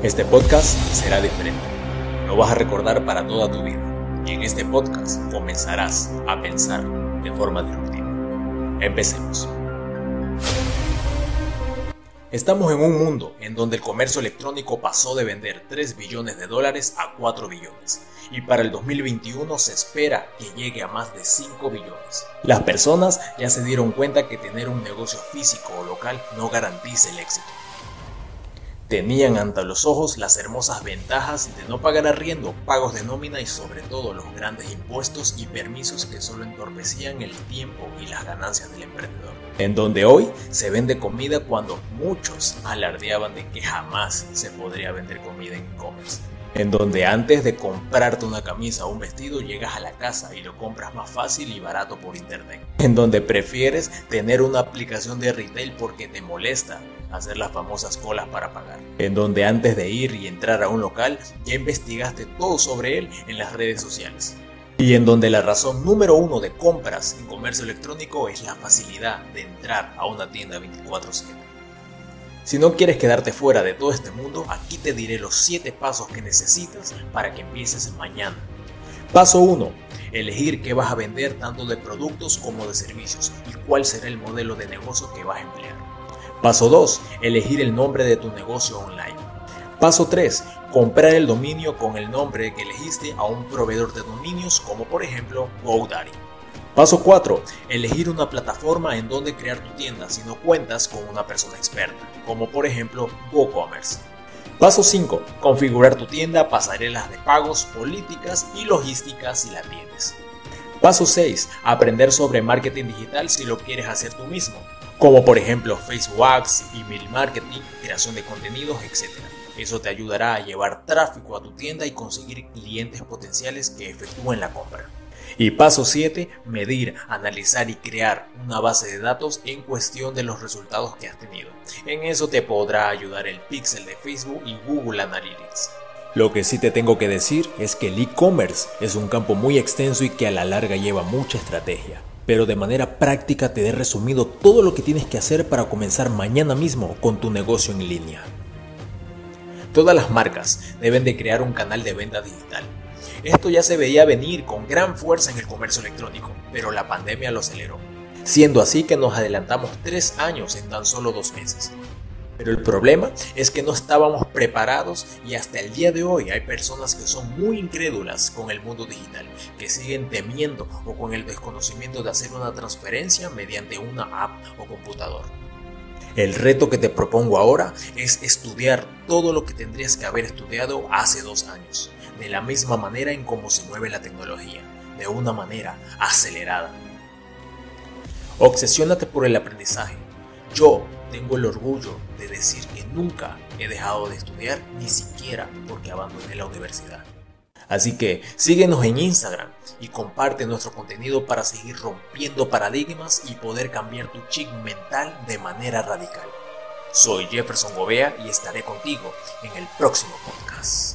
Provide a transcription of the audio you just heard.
Este podcast será diferente. Lo vas a recordar para toda tu vida. Y en este podcast comenzarás a pensar de forma disruptiva. Empecemos. Estamos en un mundo en donde el comercio electrónico pasó de vender 3 billones de dólares a 4 billones y para el 2021 se espera que llegue a más de 5 billones. Las personas ya se dieron cuenta que tener un negocio físico o local no garantiza el éxito. Tenían ante los ojos las hermosas ventajas de no pagar arriendo, pagos de nómina y sobre todo los grandes impuestos y permisos que solo entorpecían el tiempo y las ganancias del emprendedor. En donde hoy se vende comida cuando muchos alardeaban de que jamás se podría vender comida en e-commerce en donde antes de comprarte una camisa o un vestido llegas a la casa y lo compras más fácil y barato por internet, en donde prefieres tener una aplicación de retail porque te molesta hacer las famosas colas para pagar, en donde antes de ir y entrar a un local ya investigaste todo sobre él en las redes sociales. Y en donde la razón número uno de compras en comercio electrónico es la facilidad de entrar a una tienda 24/7. Si no quieres quedarte fuera de todo este mundo, aquí te diré los 7 pasos que necesitas para que empieces mañana. Paso 1. Elegir qué vas a vender tanto de productos como de servicios y cuál será el modelo de negocio que vas a emplear. Paso 2. Elegir el nombre de tu negocio online. Paso 3. Comprar el dominio con el nombre que elegiste a un proveedor de dominios como por ejemplo GoDaddy. Paso 4. Elegir una plataforma en donde crear tu tienda si no cuentas con una persona experta, como por ejemplo WooCommerce. Paso 5. Configurar tu tienda, pasarelas de pagos, políticas y logística si la tienes. Paso 6. Aprender sobre marketing digital si lo quieres hacer tú mismo, como por ejemplo Facebook Ads, email marketing, creación de contenidos, etc. Eso te ayudará a llevar tráfico a tu tienda y conseguir clientes potenciales que efectúen la compra. Y paso 7, medir, analizar y crear una base de datos en cuestión de los resultados que has tenido. En eso te podrá ayudar el Pixel de Facebook y Google Analytics. Lo que sí te tengo que decir es que el e-commerce es un campo muy extenso y que a la larga lleva mucha estrategia. Pero de manera práctica te he resumido todo lo que tienes que hacer para comenzar mañana mismo con tu negocio en línea. Todas las marcas deben de crear un canal de venta digital esto ya se veía venir con gran fuerza en el comercio electrónico, pero la pandemia lo aceleró, siendo así que nos adelantamos tres años en tan solo dos meses. Pero el problema es que no estábamos preparados y hasta el día de hoy hay personas que son muy incrédulas con el mundo digital, que siguen temiendo o con el desconocimiento de hacer una transferencia mediante una app o computador. El reto que te propongo ahora es estudiar todo lo que tendrías que haber estudiado hace dos años de la misma manera en cómo se mueve la tecnología, de una manera acelerada. Obsesiónate por el aprendizaje. Yo tengo el orgullo de decir que nunca he dejado de estudiar, ni siquiera porque abandoné la universidad. Así que síguenos en Instagram y comparte nuestro contenido para seguir rompiendo paradigmas y poder cambiar tu chip mental de manera radical. Soy Jefferson Gobea y estaré contigo en el próximo podcast.